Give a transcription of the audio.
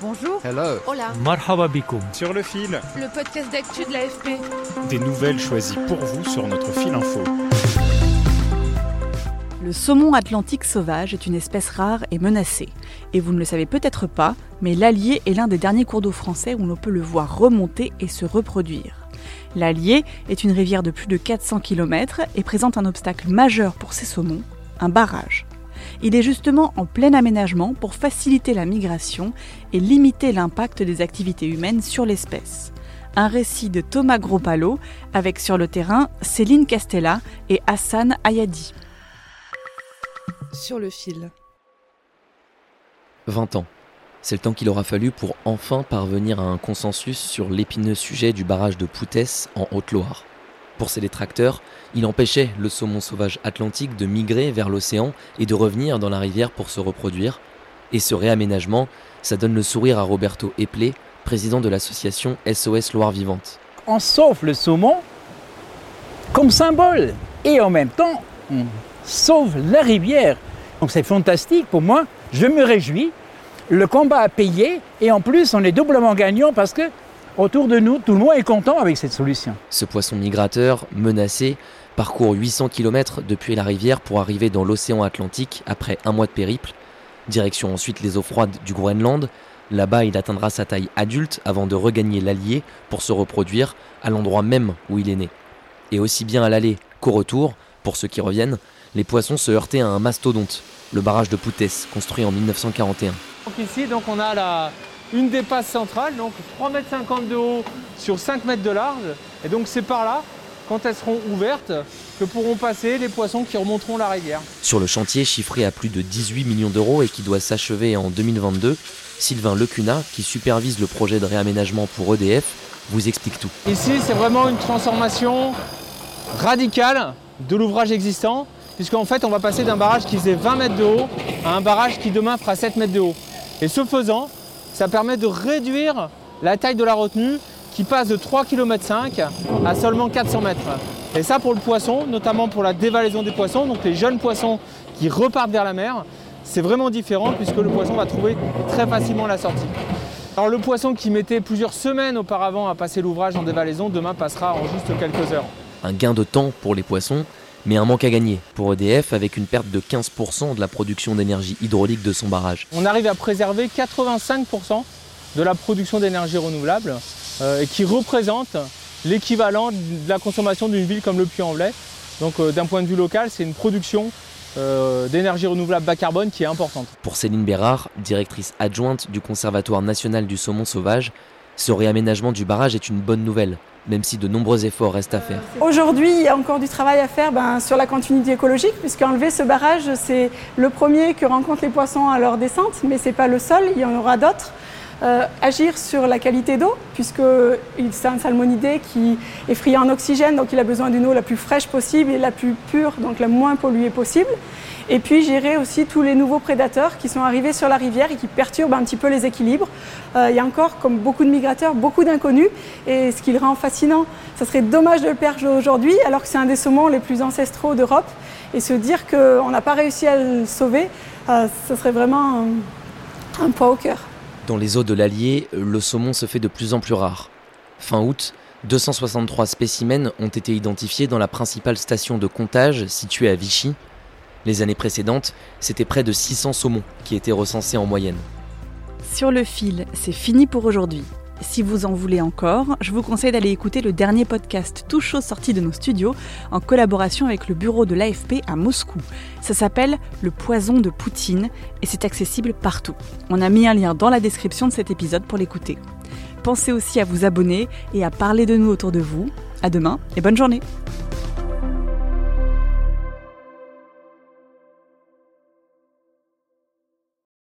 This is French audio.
Bonjour. Hello. Hola. Marhaba bikoum. Sur le fil, Le podcast d'actu de l'AFP. des nouvelles choisies pour vous sur notre fil info. Le saumon atlantique sauvage est une espèce rare et menacée. Et vous ne le savez peut-être pas, mais l'Allier est l'un des derniers cours d'eau français où l'on peut le voir remonter et se reproduire. L'Allier est une rivière de plus de 400 km et présente un obstacle majeur pour ces saumons, un barrage. Il est justement en plein aménagement pour faciliter la migration et limiter l'impact des activités humaines sur l'espèce. Un récit de Thomas Gropalo avec sur le terrain Céline Castella et Hassan Ayadi. Sur le fil. 20 ans. C'est le temps qu'il aura fallu pour enfin parvenir à un consensus sur l'épineux sujet du barrage de Poutès en Haute-Loire. Pour ses détracteurs, il empêchait le saumon sauvage atlantique de migrer vers l'océan et de revenir dans la rivière pour se reproduire. Et ce réaménagement, ça donne le sourire à Roberto Eplé, président de l'association SOS Loire Vivante. on sauve le saumon comme symbole et en même temps on sauve la rivière. Donc c'est fantastique pour moi, je me réjouis. Le combat a payé et en plus on est doublement gagnant parce que autour de nous tout le monde est content avec cette solution. Ce poisson migrateur, menacé, parcourt 800 km depuis la rivière pour arriver dans l'océan Atlantique après un mois de périple. Direction ensuite les eaux froides du Groenland. Là-bas, il atteindra sa taille adulte avant de regagner l'Allier pour se reproduire à l'endroit même où il est né. Et aussi bien à l'aller qu'au retour, pour ceux qui reviennent, les poissons se heurtaient à un mastodonte, le barrage de Poutès, construit en 1941. Donc ici, donc on a la, une des passes centrales, donc 3,50 m de haut sur 5 mètres de large. Et donc c'est par là, quand elles seront ouvertes, que pourront passer les poissons qui remonteront la rivière. Sur le chantier chiffré à plus de 18 millions d'euros et qui doit s'achever en 2022, Sylvain Lecuna, qui supervise le projet de réaménagement pour EDF, vous explique tout. Ici, c'est vraiment une transformation radicale de l'ouvrage existant, puisqu'en fait, on va passer d'un barrage qui faisait 20 mètres de haut à un barrage qui demain fera 7 mètres de haut. Et ce faisant, ça permet de réduire la taille de la retenue qui passe de 3,5 km à seulement 400 mètres. Et ça pour le poisson, notamment pour la dévalaison des poissons, donc les jeunes poissons qui repartent vers la mer, c'est vraiment différent puisque le poisson va trouver très facilement la sortie. Alors le poisson qui mettait plusieurs semaines auparavant à passer l'ouvrage en dévalaison, demain passera en juste quelques heures. Un gain de temps pour les poissons, mais un manque à gagner pour EDF avec une perte de 15% de la production d'énergie hydraulique de son barrage. On arrive à préserver 85% de la production d'énergie renouvelable euh, et qui représente l'équivalent de la consommation d'une ville comme le Puy-en-Velay. Donc euh, d'un point de vue local, c'est une production euh, d'énergie renouvelable bas carbone qui est importante. Pour Céline Bérard, directrice adjointe du Conservatoire national du saumon sauvage, ce réaménagement du barrage est une bonne nouvelle, même si de nombreux efforts restent à faire. Aujourd'hui, il y a encore du travail à faire ben, sur la continuité écologique, puisqu'enlever ce barrage, c'est le premier que rencontrent les poissons à leur descente, mais ce n'est pas le seul, il y en aura d'autres. Euh, agir sur la qualité d'eau, puisque c'est un salmonidé qui est friand en oxygène, donc il a besoin d'une eau la plus fraîche possible et la plus pure, donc la moins polluée possible. Et puis gérer aussi tous les nouveaux prédateurs qui sont arrivés sur la rivière et qui perturbent un petit peu les équilibres. Euh, il y a encore, comme beaucoup de migrateurs, beaucoup d'inconnus. Et ce qui le rend fascinant, ça serait dommage de le perdre aujourd'hui, alors que c'est un des saumons les plus ancestraux d'Europe. Et se dire qu'on n'a pas réussi à le sauver, euh, ce serait vraiment un, un poids au cœur. Dans les eaux de l'Allier, le saumon se fait de plus en plus rare. Fin août, 263 spécimens ont été identifiés dans la principale station de comptage située à Vichy. Les années précédentes, c'était près de 600 saumons qui étaient recensés en moyenne. Sur le fil, c'est fini pour aujourd'hui. Si vous en voulez encore, je vous conseille d'aller écouter le dernier podcast tout chaud sorti de nos studios en collaboration avec le bureau de l'AFP à Moscou. Ça s'appelle Le poison de Poutine et c'est accessible partout. On a mis un lien dans la description de cet épisode pour l'écouter. Pensez aussi à vous abonner et à parler de nous autour de vous. À demain et bonne journée.